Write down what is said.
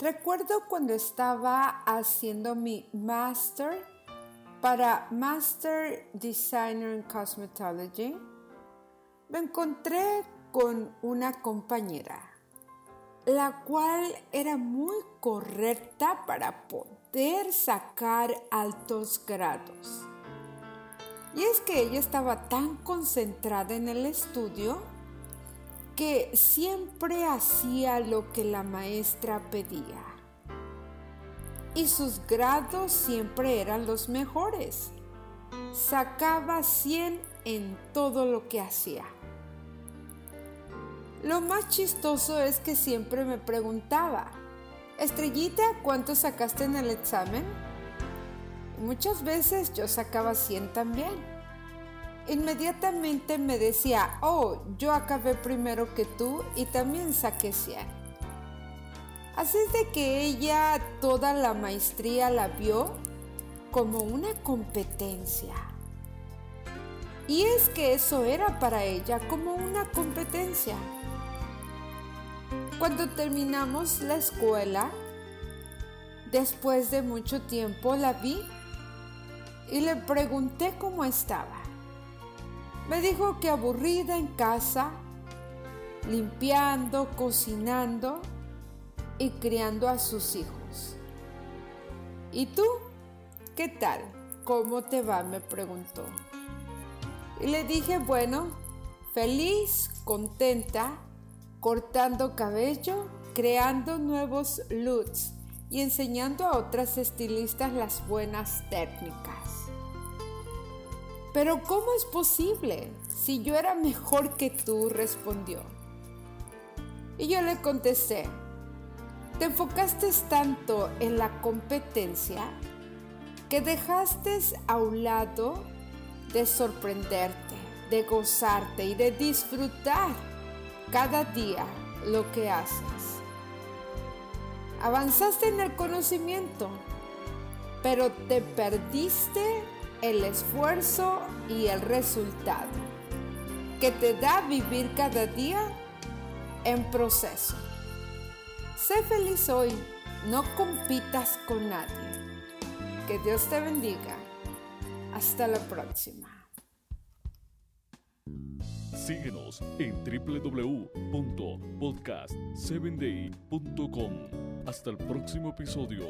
Recuerdo cuando estaba haciendo mi master para Master Designer in Cosmetology, me encontré con una compañera, la cual era muy correcta para poder sacar altos grados. Y es que ella estaba tan concentrada en el estudio que siempre hacía lo que la maestra pedía. Y sus grados siempre eran los mejores. Sacaba 100 en todo lo que hacía. Lo más chistoso es que siempre me preguntaba, Estrellita, ¿cuánto sacaste en el examen? muchas veces yo sacaba 100 también inmediatamente me decía, oh, yo acabé primero que tú y también saqué 100. Así es de que ella toda la maestría la vio como una competencia. Y es que eso era para ella como una competencia. Cuando terminamos la escuela, después de mucho tiempo la vi y le pregunté cómo estaba. Me dijo que aburrida en casa, limpiando, cocinando y criando a sus hijos. ¿Y tú? ¿Qué tal? ¿Cómo te va? me preguntó. Y le dije, bueno, feliz, contenta, cortando cabello, creando nuevos looks y enseñando a otras estilistas las buenas técnicas. Pero ¿cómo es posible? Si yo era mejor que tú, respondió. Y yo le contesté, te enfocaste tanto en la competencia que dejaste a un lado de sorprenderte, de gozarte y de disfrutar cada día lo que haces. Avanzaste en el conocimiento, pero te perdiste el esfuerzo y el resultado que te da vivir cada día en proceso. Sé feliz hoy, no compitas con nadie. Que Dios te bendiga. Hasta la próxima. Síguenos en www.podcast7day.com. Hasta el próximo episodio.